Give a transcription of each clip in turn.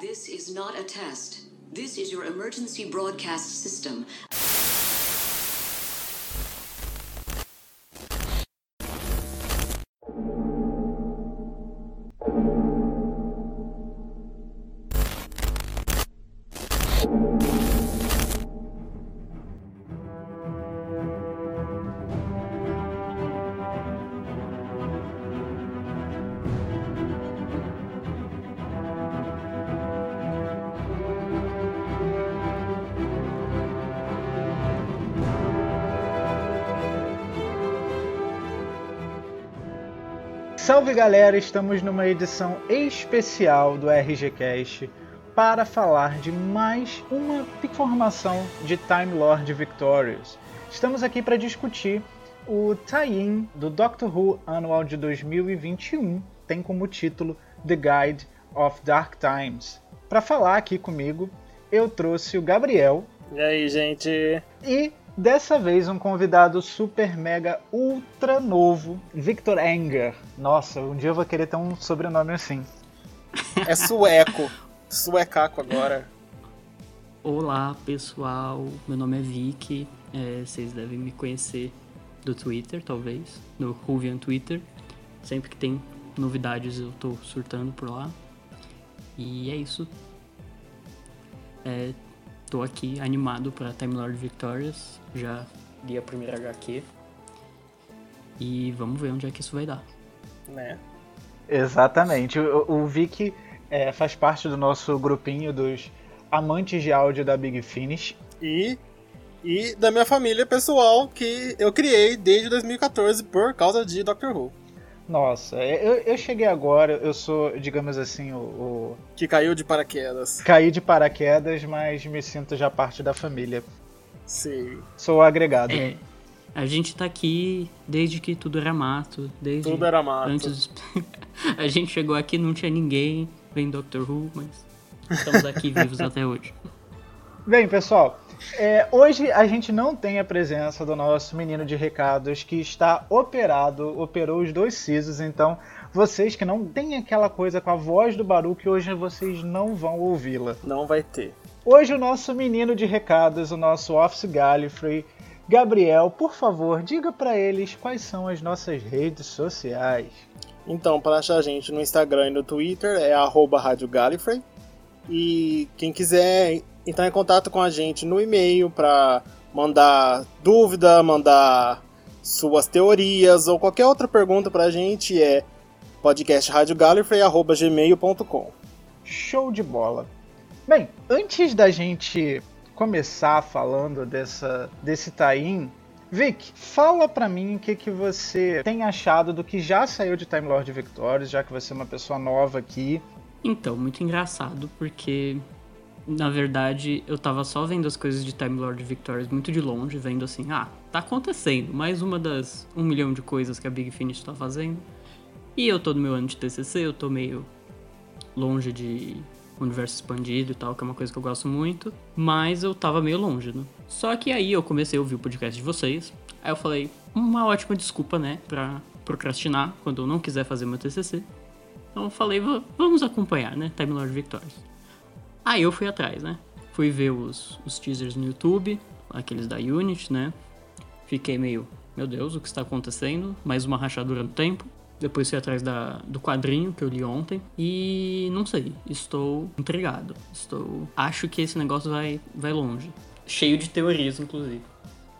This is not a test. This is your emergency broadcast system. Salve galera, estamos numa edição especial do RGCast para falar de mais uma informação de Time Lord Victorious. Estamos aqui para discutir o tie-in do Doctor Who anual de 2021, tem como título The Guide of Dark Times. Para falar aqui comigo, eu trouxe o Gabriel. E aí, gente? E Dessa vez, um convidado super, mega, ultra novo, Victor Enger. Nossa, um dia eu vou querer ter um sobrenome assim. É sueco. Suecaco agora. Olá, pessoal. Meu nome é Vicky. É, vocês devem me conhecer do Twitter, talvez. No Ruvian Twitter. Sempre que tem novidades eu tô surtando por lá. E é isso. É, tô aqui animado para Time Lord Victorious. Já li a primeira HQ. E vamos ver onde é que isso vai dar. Né? Exatamente. O, o Vic é, faz parte do nosso grupinho dos amantes de áudio da Big Finish. E, e da minha família pessoal que eu criei desde 2014 por causa de Doctor Who. Nossa, eu, eu cheguei agora, eu sou, digamos assim, o, o. Que caiu de paraquedas. Caí de paraquedas, mas me sinto já parte da família. Sim. Sou agregado. É. A gente tá aqui desde que tudo era mato, desde Tudo era mato. antes. a gente chegou aqui não tinha ninguém, vem Doctor Who, mas estamos aqui vivos até hoje. Bem, pessoal, é, hoje a gente não tem a presença do nosso menino de recados que está operado, operou os dois sisos, então vocês que não têm aquela coisa com a voz do Baruch, hoje vocês não vão ouvi-la. Não vai ter. Hoje o nosso menino de recados, o nosso Office Gallifrey, Gabriel, por favor, diga para eles quais são as nossas redes sociais. Então, para achar a gente no Instagram e no Twitter é arroba Rádio Gallifrey. E quem quiser entrar em contato com a gente no e-mail para mandar dúvida, mandar suas teorias ou qualquer outra pergunta para a gente é podcastradiogallifrey.gmail.com Show de bola! Bem, antes da gente começar falando dessa, desse tie-in, Vic, fala pra mim o que, que você tem achado do que já saiu de Time Lord Victorious, já que você é uma pessoa nova aqui. Então, muito engraçado, porque na verdade eu tava só vendo as coisas de Time Lord Victorious muito de longe, vendo assim, ah, tá acontecendo, mais uma das um milhão de coisas que a Big Finish tá fazendo. E eu tô no meu ano de TCC, eu tô meio longe de universo expandido e tal, que é uma coisa que eu gosto muito, mas eu tava meio longe, né? Só que aí eu comecei a ouvir o podcast de vocês, aí eu falei, uma ótima desculpa, né, pra procrastinar quando eu não quiser fazer meu TCC. Então eu falei, "Va- vamos acompanhar, né, Time Lord Victorious. Aí eu fui atrás, né? Fui ver os, os teasers no YouTube, aqueles da Unity, né? Fiquei meio, meu Deus, o que está acontecendo? Mais uma rachadura no tempo. Depois fui atrás da, do quadrinho que eu li ontem. E não sei, estou intrigado. Estou. Acho que esse negócio vai, vai longe. Cheio de teorias, inclusive.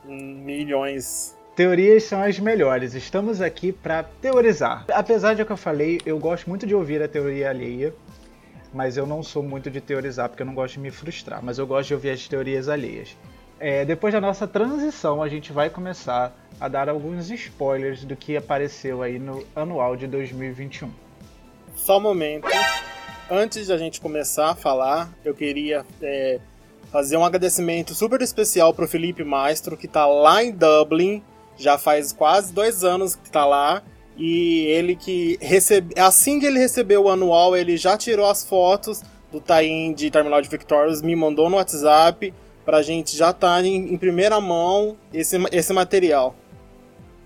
Milhões. Teorias são as melhores, estamos aqui para teorizar. Apesar de que eu falei, eu gosto muito de ouvir a teoria alheia, mas eu não sou muito de teorizar porque eu não gosto de me frustrar, mas eu gosto de ouvir as teorias alheias. É, depois da nossa transição, a gente vai começar a dar alguns spoilers do que apareceu aí no anual de 2021. Só um momento. Antes de a gente começar a falar, eu queria é, fazer um agradecimento super especial pro Felipe Maestro, que tá lá em Dublin, já faz quase dois anos que tá lá. E ele que recebe. Assim que ele recebeu o anual, ele já tirou as fotos do tie de Terminal de Victorious, me mandou no WhatsApp pra gente já estar em, em primeira mão esse, esse material.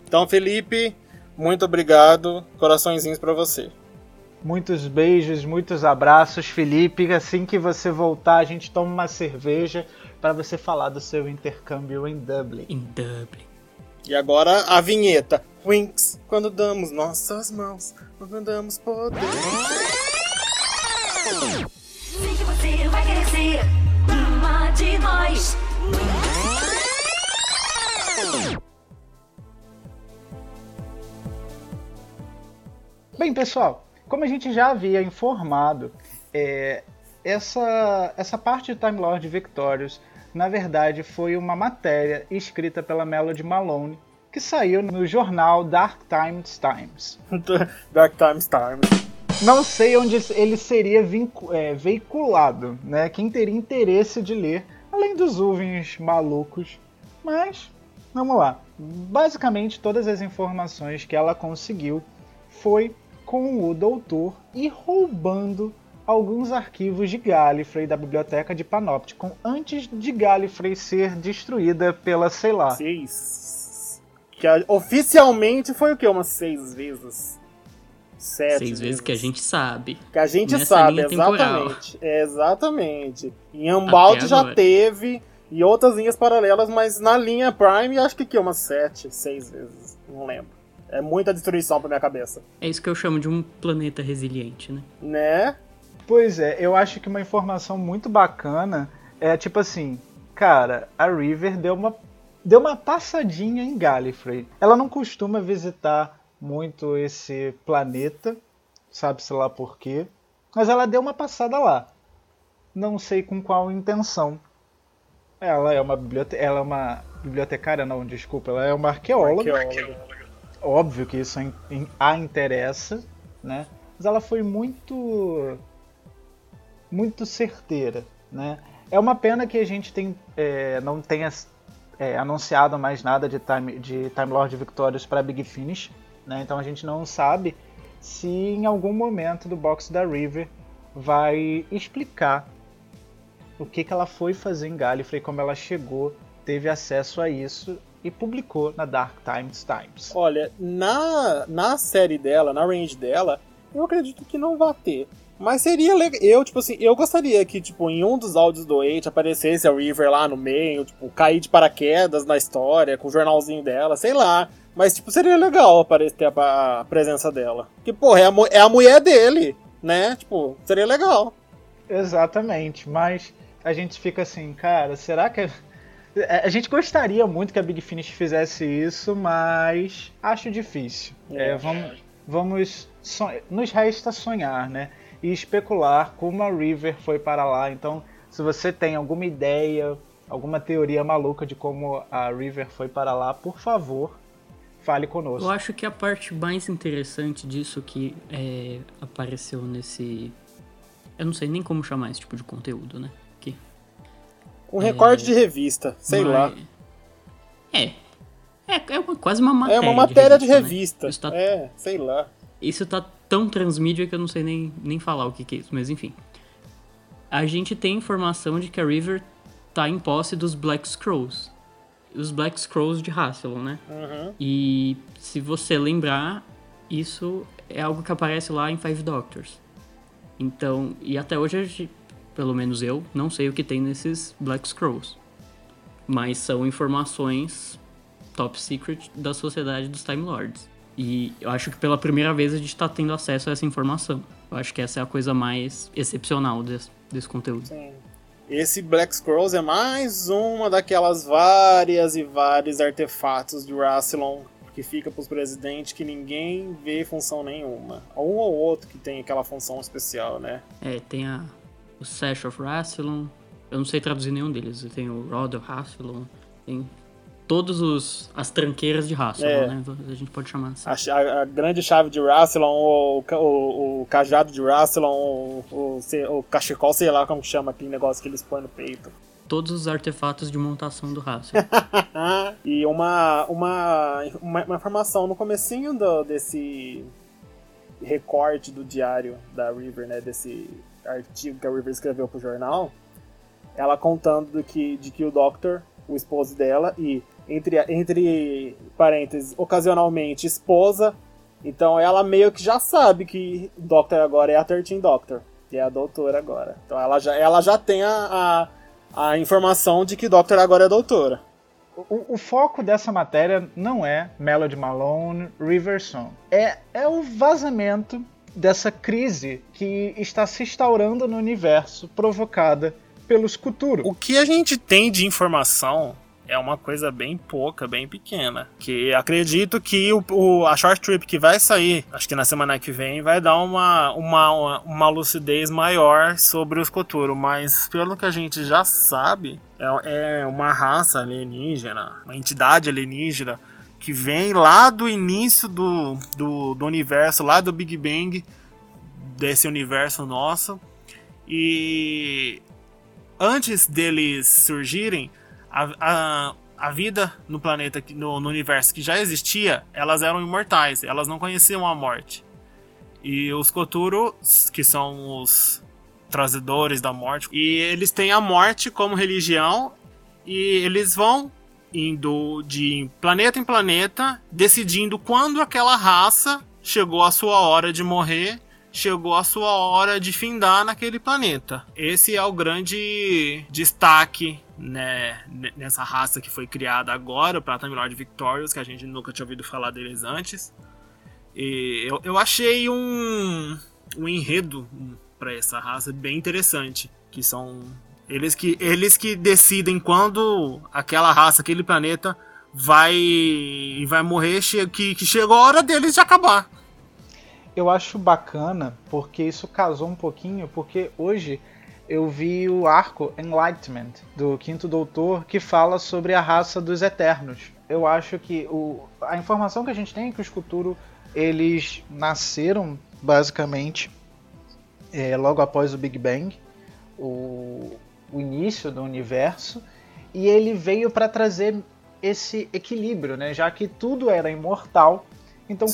Então, Felipe, muito obrigado. Coraçõezinhos pra você. Muitos beijos, muitos abraços, Felipe. Assim que você voltar, a gente toma uma cerveja para você falar do seu intercâmbio em Dublin. Em Dublin. E agora a vinheta. Winx, quando damos nossas mãos, quando damos poder. Sei que você vai querer ser uma de nós. Bem, pessoal, como a gente já havia informado, é, essa, essa parte de Time Lord Victorious, na verdade, foi uma matéria escrita pela Melody Malone, que saiu no jornal Dark Times Times. Dark Times Times. Não sei onde ele seria é, veiculado, né? Quem teria interesse de ler, além dos uvens malucos. Mas, vamos lá. Basicamente, todas as informações que ela conseguiu foi com o doutor e roubando alguns arquivos de Gallifrey da biblioteca de Panopticon antes de Gallifrey ser destruída pela, sei lá. Seis. Que oficialmente foi o que? Umas seis vezes. Sete seis vezes, que a gente sabe. Que a gente Nessa sabe, exatamente. Exatamente. Em Ambalde já teve. E outras linhas paralelas, mas na linha Prime acho que que umas sete, seis vezes. Não lembro. É muita destruição pra minha cabeça. É isso que eu chamo de um planeta resiliente, né? Né? Pois é, eu acho que uma informação muito bacana é tipo assim, cara, a River deu uma deu uma passadinha em Gallifrey. Ela não costuma visitar muito esse planeta, sabe-se lá por quê, mas ela deu uma passada lá. Não sei com qual intenção. Ela é uma biblioteca, ela é uma bibliotecária, não, desculpa, ela é uma arqueóloga. arqueóloga óbvio que isso a interessa, né? Mas ela foi muito muito certeira, né? É uma pena que a gente tem, é, não tenha é, anunciado mais nada de Time, de Time Lord Victorious para Big Finish, né? Então a gente não sabe se em algum momento do box da River vai explicar o que, que ela foi fazer em Gallifrey, como ela chegou, teve acesso a isso e publicou na Dark Times Times. Olha, na, na série dela, na range dela, eu acredito que não vai ter. Mas seria legal. Eu, tipo assim, eu gostaria que, tipo, em um dos áudios do Eight aparecesse a River lá no meio, tipo, cair de paraquedas na história, com o jornalzinho dela, sei lá. Mas, tipo, seria legal aparecer a, a presença dela. Que, porra, é a, é a mulher dele, né? Tipo, seria legal. Exatamente, mas a gente fica assim, cara, será que é, a gente gostaria muito que a Big Finish fizesse isso, mas acho difícil. É, é vamos, vamos nos resta sonhar, né? E especular como a River foi para lá. Então, se você tem alguma ideia, alguma teoria maluca de como a River foi para lá, por favor, fale conosco. Eu acho que a parte mais interessante disso que é, apareceu nesse. Eu não sei nem como chamar esse tipo de conteúdo, né? Um recorte é... de revista, sei Mas... lá. É. É, é uma, quase uma matéria. É uma matéria de revista. De revista. Né? Tá... É, sei lá. Isso tá tão transmídia que eu não sei nem, nem falar o que, que é isso, mas enfim. A gente tem informação de que a River tá em posse dos Black Scrolls. Os Black Scrolls de Rassilon, né? Uhum. E se você lembrar, isso é algo que aparece lá em Five Doctors. Então, e até hoje a gente pelo menos eu, não sei o que tem nesses Black Scrolls. Mas são informações top secret da sociedade dos Time Lords. E eu acho que pela primeira vez a gente está tendo acesso a essa informação. Eu acho que essa é a coisa mais excepcional desse, desse conteúdo. Sim. Esse Black Scrolls é mais uma daquelas várias e vários artefatos de Rassilon que fica para os presidentes que ninguém vê função nenhuma. Um ou outro que tem aquela função especial, né? É, tem a o Sash of Rassilon. Eu não sei traduzir nenhum deles. Tem o Rod of Rassilon. Tem todos os as tranqueiras de Rassilon, é. né? A gente pode chamar assim. A, a, grande chave de Rassilon, o, o, o cajado de Rassilon, o, o, o cachecol, sei lá como chama aquele negócio que eles põem no peito. Todos os artefatos de montação do Rassilon. e uma, uma, uma, uma, informação no comecinho do, desse recorte do diário da River, né? Desse artigo que a River escreveu pro jornal, ela contando de que, de que o Doctor, o esposo dela, e entre, entre parênteses, ocasionalmente esposa, Então ela meio que já sabe que o Doctor agora é a 13 Doctor, que é a doutora agora. Então ela já, ela já tem a, a, a informação de que Doctor agora é doutora. O, o, foco dessa matéria não é Melody Malone, River Song. É, é o vazamento dessa crise que está se instaurando no universo provocada pelos Kuturo. O que a gente tem de informação é uma coisa bem pouca, bem pequena. Que acredito que o, o, a short trip que vai sair, acho que na semana que vem, vai dar uma, uma, uma lucidez maior sobre os Koturo. Mas pelo que a gente já sabe, é, é uma raça alienígena, uma entidade alienígena que vem lá do início do, do, do universo, lá do Big Bang, desse universo nosso. E antes deles surgirem, a, a, a vida no planeta, no, no universo que já existia, elas eram imortais, elas não conheciam a morte. E os Koturo, que são os trazedores da morte, e eles têm a morte como religião e eles vão indo de planeta em planeta, decidindo quando aquela raça chegou a sua hora de morrer, chegou a sua hora de findar naquele planeta. Esse é o grande destaque né, nessa raça que foi criada agora, o Time Lord Victorious, que a gente nunca tinha ouvido falar deles antes. E eu, eu achei um, um enredo para essa raça bem interessante, que são eles que eles que decidem quando aquela raça, aquele planeta vai vai morrer, que, que chegou a hora deles de acabar. Eu acho bacana porque isso casou um pouquinho, porque hoje eu vi o arco Enlightenment do Quinto Doutor que fala sobre a raça dos Eternos. Eu acho que o, a informação que a gente tem é que os Kuturo eles nasceram basicamente é, logo após o Big Bang, o, o início do universo, e ele veio para trazer esse equilíbrio, né? Já que tudo era imortal, então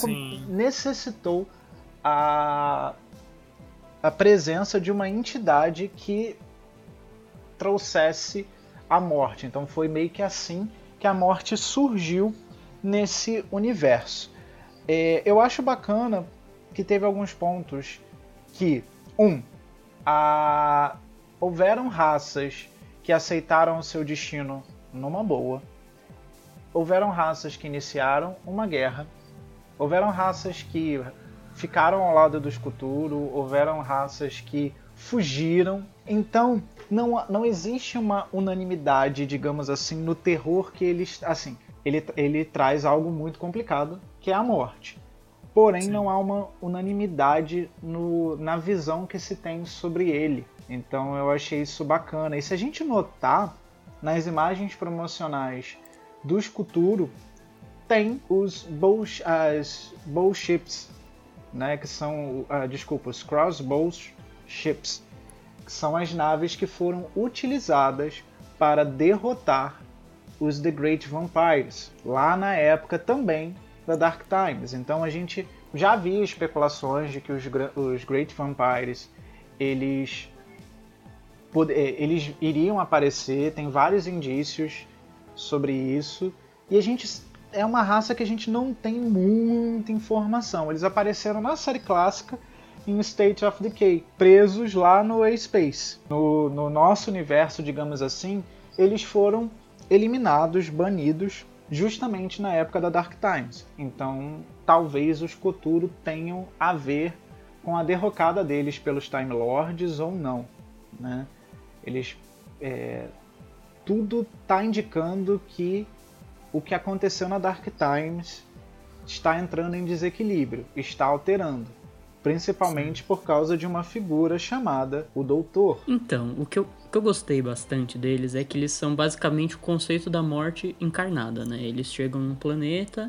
necessitou a a presença de uma entidade que trouxesse a morte. Então foi meio que assim que a morte surgiu nesse universo. É, eu acho bacana que teve alguns pontos que, um, a... houveram raças que aceitaram o seu destino numa boa, houveram raças que iniciaram uma guerra, houveram raças que ficaram ao lado do escuturo, houveram raças que fugiram. Então, não, não existe uma unanimidade, digamos assim, no terror que ele, assim, ele, ele traz algo muito complicado, que é a morte. Porém, Sim. não há uma unanimidade no, na visão que se tem sobre ele. Então, eu achei isso bacana. E se a gente notar nas imagens promocionais do escuturo, tem os bow, as bow ships né, que são, uh, desculpa, os crossbow ships, que são as naves que foram utilizadas para derrotar os The Great Vampires, lá na época também da Dark Times. Então a gente já viu especulações de que os, os Great Vampires eles, eh, eles iriam aparecer, tem vários indícios sobre isso. E a gente é uma raça que a gente não tem muita informação. Eles apareceram na série clássica em State of Decay, presos lá no A-Space. No, no nosso universo, digamos assim, eles foram eliminados, banidos, justamente na época da Dark Times. Então, talvez os Koturo tenham a ver com a derrocada deles pelos Time Lords ou não. Né? Eles. É, tudo está indicando que o que aconteceu na Dark Times está entrando em desequilíbrio, está alterando. Principalmente por causa de uma figura chamada o Doutor. Então, o que, eu, o que eu gostei bastante deles é que eles são basicamente o conceito da morte encarnada, né? Eles chegam num planeta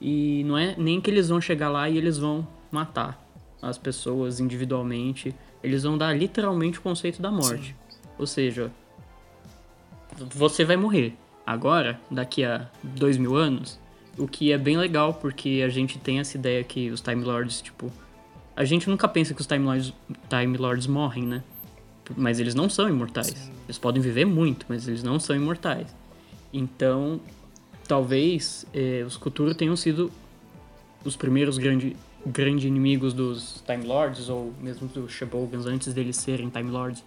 e não é nem que eles vão chegar lá e eles vão matar as pessoas individualmente. Eles vão dar literalmente o conceito da morte. Sim. Ou seja, você vai morrer. Agora, daqui a dois mil anos, o que é bem legal, porque a gente tem essa ideia que os Time Lords, tipo. A gente nunca pensa que os Time Lords, Time Lords morrem, né? Mas eles não são imortais. Sim. Eles podem viver muito, mas eles não são imortais. Então, talvez eh, os Cthulhu tenham sido os primeiros grandes grande inimigos dos Time Lords, ou mesmo dos Shobogans antes deles serem Time Lords,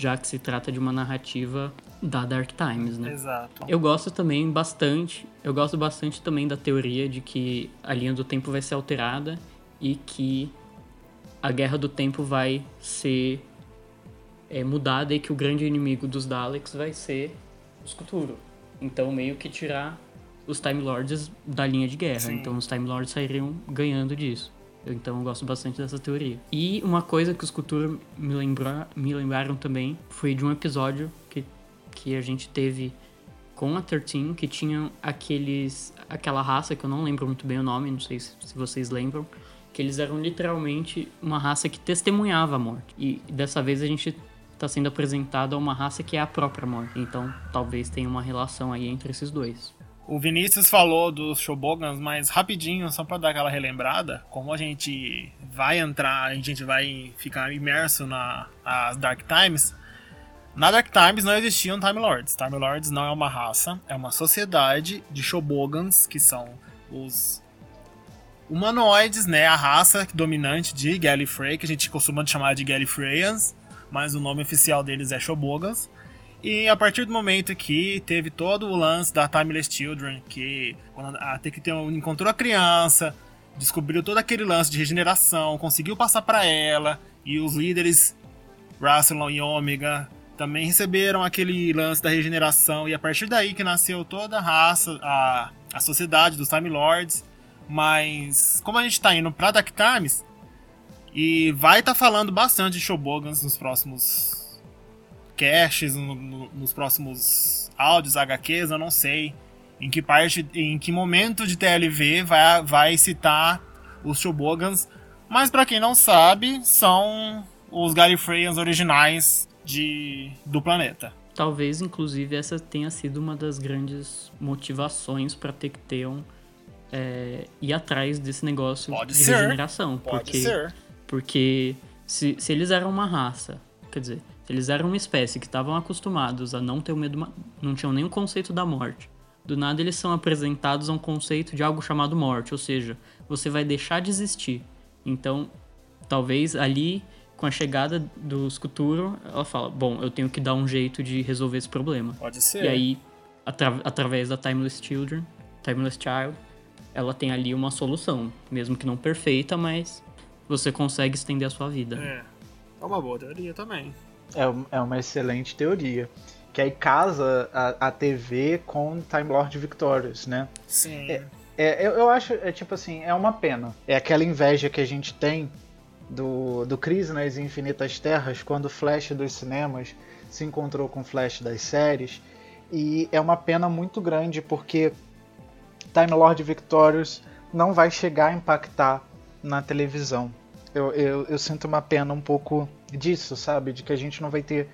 já que se trata de uma narrativa da Dark Times, né? Exato. Eu gosto também bastante, eu gosto bastante também da teoria de que a linha do tempo vai ser alterada e que a guerra do tempo vai ser é, mudada e que o grande inimigo dos Daleks vai ser os Cthulhu. Então meio que tirar os Time Lords da linha de guerra. Sim. Então os Time Lords sairiam ganhando disso. Eu, Então eu gosto bastante dessa teoria. E uma coisa que os Cthulhu me, me lembraram também foi de um episódio que, que a gente teve com a 13, que tinha aqueles aquela raça que eu não lembro muito bem o nome, não sei se, se vocês lembram, que eles eram literalmente uma raça que testemunhava a morte. E dessa vez a gente está sendo apresentado a uma raça que é a própria morte. Então talvez tenha uma relação aí entre esses dois. O Vinícius falou dos Shobogans, mas rapidinho, só pra dar aquela relembrada, como a gente vai entrar, a gente vai ficar imerso na as Dark Times. Na Dark Times não existiam Time Lords. Time Lords não é uma raça, é uma sociedade de Shobogans, que são os humanoides, né? A raça dominante de Gallifrey, que a gente costuma chamar de Gallifreyans, mas o nome oficial deles é Shobogans. E a partir do momento que teve todo o lance da Timeless Children, que quando a Tecteon encontrou a criança, descobriu todo aquele lance de regeneração, conseguiu passar para ela, e os líderes Rassilon e Ômega também receberam aquele lance da regeneração, e a partir daí que nasceu toda a raça, a, a sociedade dos Time Lords. Mas como a gente tá indo pra Dark Times, e vai estar falando bastante de Shobogans nos próximos caches, no- no- nos próximos áudios, HQs, eu não sei em que parte, em que momento de TLV vai, vai citar os Shobogans. Mas pra quem não sabe, são os Gallifreyans originais de, do planeta. Talvez, inclusive, essa tenha sido uma das grandes motivações para Tecteon é, ir atrás desse negócio Pode de ser. regeneração. Pode porque, ser. Porque se, se eles eram uma raça, quer dizer, eles eram uma espécie que estavam acostumados a não ter o medo, não tinham nenhum conceito da morte. Do nada eles são apresentados a um conceito de algo chamado morte, ou seja, você vai deixar de existir. Então, talvez ali, com a chegada dos Cthulhu, ela fala: Bom, eu tenho que dar um jeito de resolver esse problema. Pode ser. E aí, atra- através da Timeless Children, Timeless Child, ela tem ali uma solução, mesmo que não perfeita, mas você consegue estender a sua vida. É. É uma boa teoria também. É, é uma excelente teoria. Que aí casa a, a TV com Time Lord Victorious, né? Sim. É, eu, eu acho, é tipo assim, é uma pena. É aquela inveja que a gente tem do, do Crise nas Infinitas Terras, quando o Flash dos cinemas se encontrou com o Flash das séries. E é uma pena muito grande porque Time Lord Victorious não vai chegar a impactar na televisão. Eu, eu, eu sinto uma pena um pouco disso, sabe? De que a gente não vai ter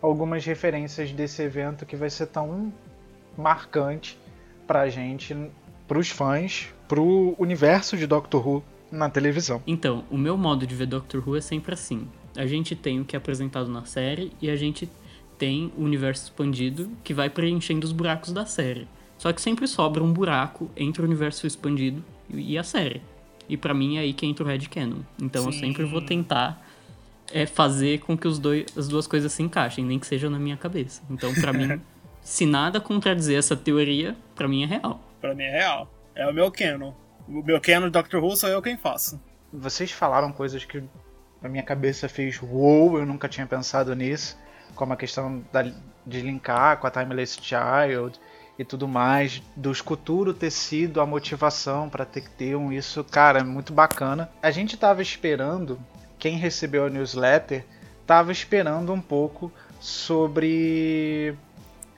algumas referências desse evento que vai ser tão marcante pra gente, pros fãs, pro universo de Doctor Who na televisão. Então, o meu modo de ver Doctor Who é sempre assim. A gente tem o que é apresentado na série e a gente tem o universo expandido que vai preenchendo os buracos da série. Só que sempre sobra um buraco entre o universo expandido e a série. E pra mim é aí que entra o Red Canon. Então eu Sim. sempre vou tentar é, fazer com que os dois, as duas coisas se encaixem, nem que seja na minha cabeça. Então pra mim, se nada contradizer essa teoria, pra mim é real. Pra mim é real. É o meu canon. O meu canon de Doctor Who sou eu quem faço. Vocês falaram coisas que na minha cabeça fez uou, eu nunca tinha pensado nisso, como a questão da, de linkar com a Timeless Child e tudo mais, do escuturo ter sido a motivação para ter que ter um isso, cara, é muito bacana. A gente tava esperando, quem recebeu a newsletter, tava esperando um pouco sobre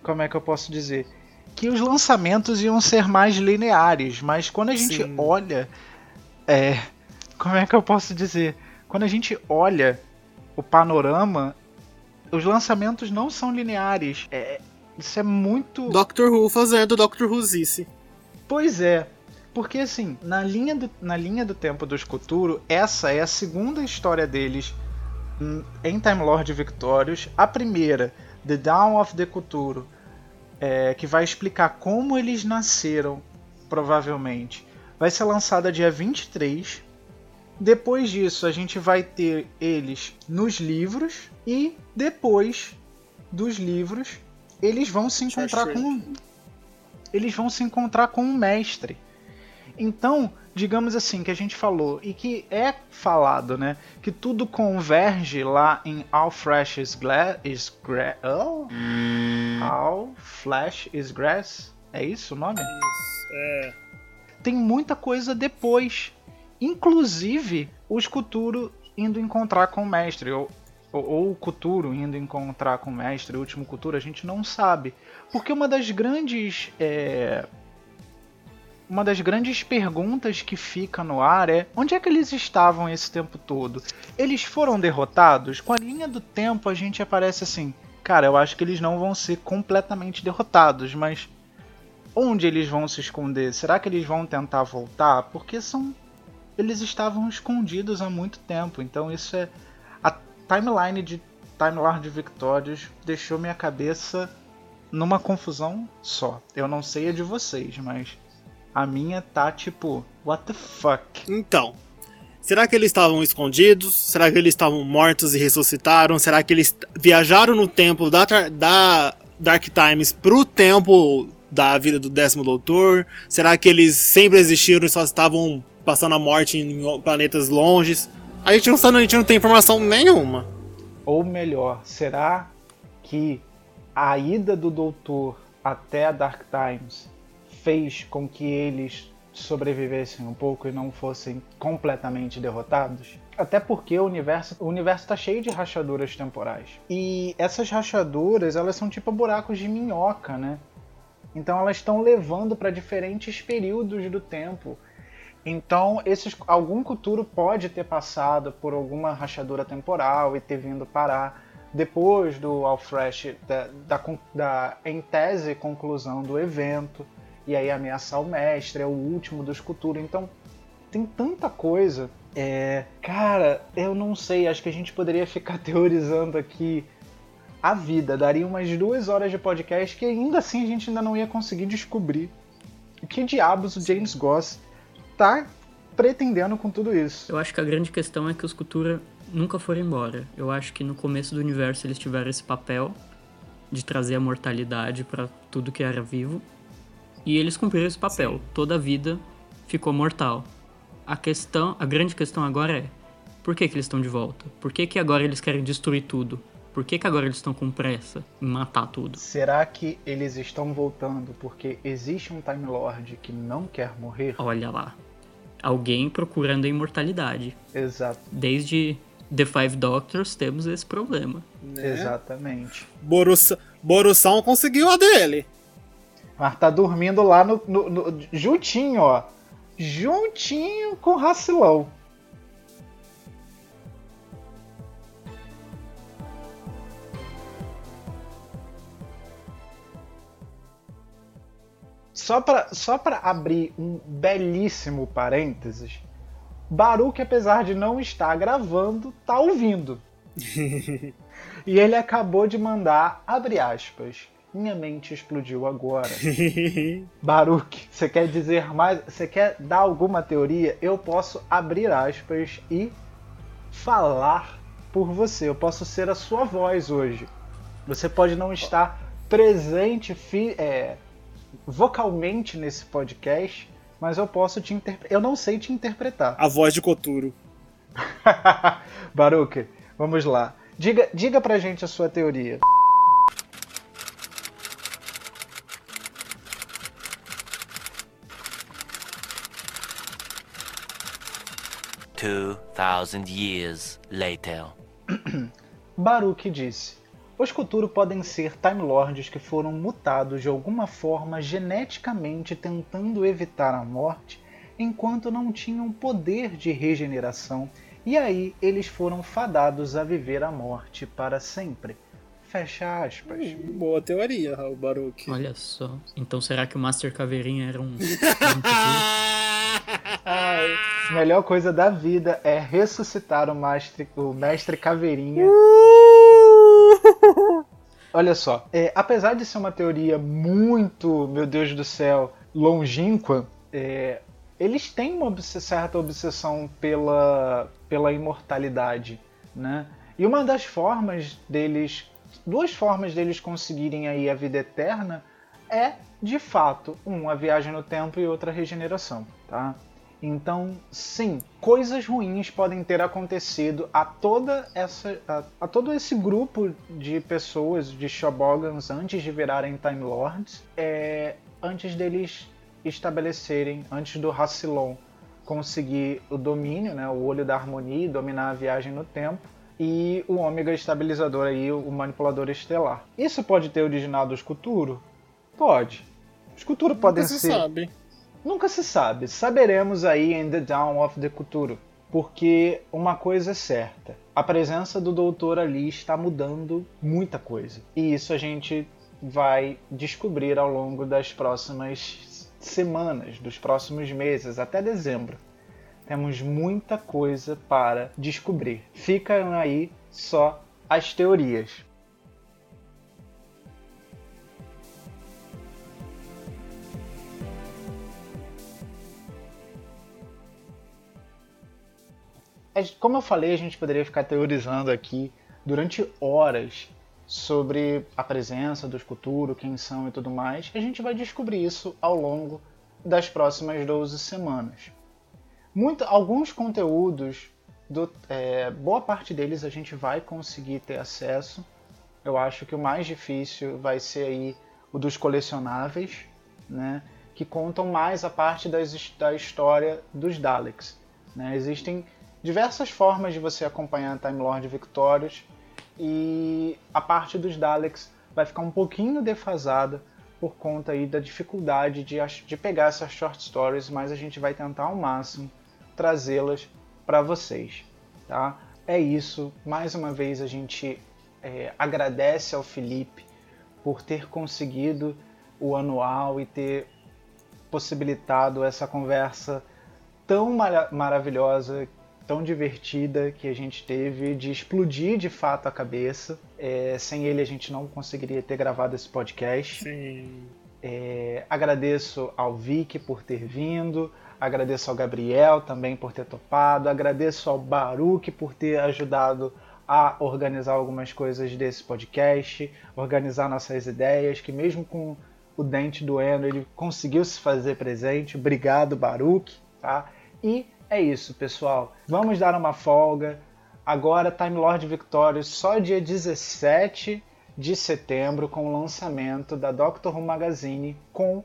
como é que eu posso dizer? Que os lançamentos iam ser mais lineares, mas quando a gente Sim. olha. É. Como é que eu posso dizer? Quando a gente olha o panorama, os lançamentos não são lineares. É, isso é muito. Doctor Who fazendo Doctor Whozice. Pois é. Porque assim, na linha do, na linha do tempo do Escuturo, essa é a segunda história deles em Time Lord Victorious. A primeira, The Dawn of the Cthulhu, é, que vai explicar como eles nasceram, provavelmente, vai ser lançada dia 23. Depois disso, a gente vai ter eles nos livros e depois dos livros, eles vão se encontrar com eles vão se encontrar com um mestre. Então, digamos assim, que a gente falou e que é falado, né, que tudo converge lá em All Flash is Glass is gra oh? All Flash is Grass. É isso o nome? É. Tem muita coisa depois. Inclusive, o Skuturo indo encontrar com o mestre, ou, ou, ou o Kuturo indo encontrar com o mestre, o último Kuturo, a gente não sabe. Porque uma das grandes. é, Uma das grandes perguntas que fica no ar é onde é que eles estavam esse tempo todo? Eles foram derrotados? Com a linha do tempo a gente aparece assim, cara, eu acho que eles não vão ser completamente derrotados, mas onde eles vão se esconder? Será que eles vão tentar voltar? Porque são eles estavam escondidos há muito tempo, então isso é a timeline de Time Lord Victorious deixou minha cabeça numa confusão só. Eu não sei a de vocês, mas a minha tá tipo, what the fuck? Então, será que eles estavam escondidos? Será que eles estavam mortos e ressuscitaram? Será que eles viajaram no tempo da, da Dark Times pro tempo da vida do décimo doutor? Será que eles sempre existiram e só estavam passando a morte em planetas longes? A gente não sabe, a gente não tem informação nenhuma. Ou melhor, será que a ida do Doutor até a Dark Times fez com que eles sobrevivessem um pouco e não fossem completamente derrotados? Até porque o universo o universo está cheio de rachaduras temporais. E essas rachaduras, elas são tipo buracos de minhoca, né? Então elas estão levando para diferentes períodos do tempo. Então, esses, algum Cthulhu pode ter passado por alguma rachadura temporal e ter vindo parar depois do Alfresh, da, da, da, em tese, conclusão do evento, e aí ameaçar o mestre, é o último dos Cthulhu. Então, tem tanta coisa. É, cara, eu não sei, acho que a gente poderia ficar teorizando aqui a vida. Daria umas duas horas de podcast que ainda assim a gente ainda não ia conseguir descobrir o que diabos o James Goss tá pretendendo com tudo isso. Eu acho que a grande questão é que os Cultura nunca foram embora. Eu acho que no começo do universo eles tiveram esse papel de trazer a mortalidade pra tudo que era vivo. E eles cumpriram esse papel. Toda a vida ficou mortal. A questão, a grande questão agora é: por que, que eles estão de volta? Por que, que agora eles querem destruir tudo? Por que, que agora eles estão com pressa em matar tudo? Será que eles estão voltando porque existe um Time Lord que não quer morrer? Olha lá. Alguém procurando a imortalidade. Exato, Desde The Five Doctors temos esse problema. Né? exatamente. Borussão conseguiu a dele. Mas tá dormindo lá no, no- no- juntinho, ó. Juntinho com o Racilão. Só pra, só pra abrir um belíssimo parênteses, Baruch, apesar de não estar gravando, tá ouvindo. e ele acabou de mandar, abre aspas, minha mente explodiu agora. Baruch, você quer dizer mais? Você quer dar alguma teoria? Eu posso abrir aspas e falar por você. Eu posso ser a sua voz hoje. Você pode não estar presente é, vocalmente nesse podcast, mas eu posso te interpretar. Eu não sei te interpretar. A voz de Koturo. Baruch, vamos lá. Diga, diga pra gente a sua teoria. Two thousand years later. Baruch disse: Os Kuturo podem ser Time Lords que foram mutados de alguma forma geneticamente tentando evitar a morte, enquanto não tinham poder de regeneração, e aí eles foram fadados a viver a morte para sempre. Fecha aspas. Boa teoria, Raul Baruch. Olha só. Então será que o Master Caveirinha era um. A melhor coisa da vida é ressuscitar o mestre, o mestre Caveirinha. Olha só, é, apesar de ser uma teoria muito, meu Deus do céu, longínqua, é, eles têm uma certa obsessão pela, pela imortalidade, né? E uma das formas deles, duas formas deles conseguirem aí a vida eterna é, de fato, um, a viagem no tempo e outra a regeneração, tá? Então, sim, coisas ruins podem ter acontecido a toda essa a, a todo esse grupo de pessoas de Shobogans antes de virarem Time Lords, é, antes deles estabelecerem, antes do Rassilon conseguir o domínio, né, o olho da harmonia, e dominar a viagem no tempo, e o Ômega estabilizador aí, o manipulador estelar. Isso pode ter originado o Escuturo? Pode. Os Escuturo podem se ser sabe. Nunca se sabe. Saberemos aí em The Dawn of the Cthulhu. Porque uma coisa é certa. A presença do doutor ali está mudando muita coisa. E isso a gente vai descobrir ao longo das próximas semanas, dos próximos meses, até dezembro. Temos muita coisa para descobrir. Ficam aí só as teorias. Como eu falei, a gente poderia ficar teorizando aqui durante horas sobre a presença do Escuturo, quem são e tudo mais. A gente vai descobrir isso ao longo das próximas 12 semanas. Muito, alguns conteúdos, do- é, boa parte deles a gente vai conseguir ter acesso. Eu acho que o mais difícil vai ser aí o dos colecionáveis, né? que contam mais a parte das, da história dos Daleks. né? Existem diversas formas de você acompanhar Time Lord Victorious e a parte dos Daleks vai ficar um pouquinho defasada por conta aí da dificuldade de, de pegar essas short stories, mas a gente vai tentar ao máximo trazê-las para vocês, tá? É isso. Mais uma vez a gente é, agradece ao Felipe por ter conseguido o anual e ter possibilitado essa conversa tão mara- maravilhosa, tão divertida que a gente teve, de explodir de fato a cabeça. É, sem ele a gente não conseguiria ter gravado esse podcast. Sim. É, agradeço ao Vic por ter vindo, agradeço ao Gabriel também por ter topado, agradeço ao Baruch por ter ajudado a organizar algumas coisas desse podcast, organizar nossas ideias, que mesmo com o dente doendo, ele conseguiu se fazer presente. Obrigado, Baruch, tá? E é isso, pessoal. Vamos dar uma folga. Agora, Time Lord Victorious, só dia 17 de setembro, com o lançamento da Doctor Who Magazine, com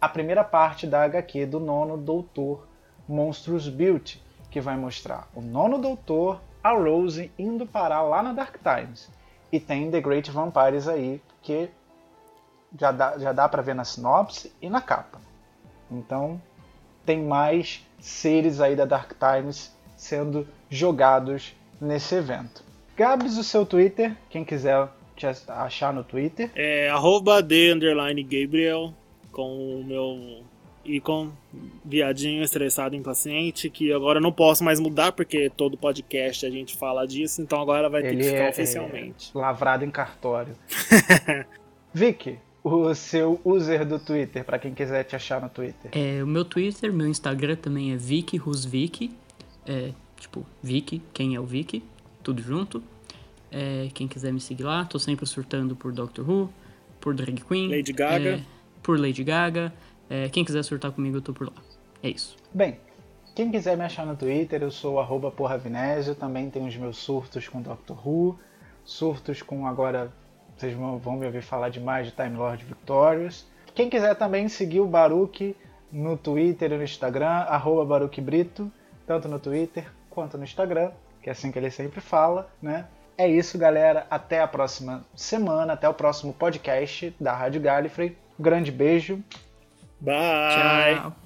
a primeira parte da HQ do nono Doutor Monstrous Beauty, que vai mostrar o nono Doutor, a Rose, indo parar lá na Dark Times. E tem The Great Vampires aí, que já dá, já dá para ver na sinopse e na capa. Então, tem mais seres aí da Dark Times sendo jogados nesse evento. Gabs, o seu Twitter, quem quiser te achar no Twitter. É arroba Gabriel com o meu ícone viadinho estressado impaciente que agora não posso mais mudar porque todo podcast a gente fala disso, então agora vai ter Ele que ficar é, oficialmente. é lavrado em cartório. Vicky, o seu user do Twitter, para quem quiser te achar no Twitter. É, o meu Twitter, meu Instagram também é Vicky Rusvicky. É, tipo, Vicky, quem é o Vicky? Tudo junto. É, quem quiser me seguir lá, tô sempre surtando por Doctor Who, por Drag Queen. Lady Gaga. é, por Lady Gaga. É, quem quiser surtar comigo, eu tô por lá. É isso. Bem, quem quiser me achar no Twitter, eu sou arroba porravinésio, também tenho os meus surtos com Doctor Who, surtos com agora, vocês vão, me ouvir falar demais de Time Lord Victorious. Quem quiser também seguir o Baruch no Twitter e no Instagram, arroba Brito, tanto no Twitter quanto no Instagram, que é assim que ele sempre fala, né? É isso, galera. Até a próxima semana, até o próximo podcast da Rádio Gallifrey. Um grande beijo. Bye! Tchau.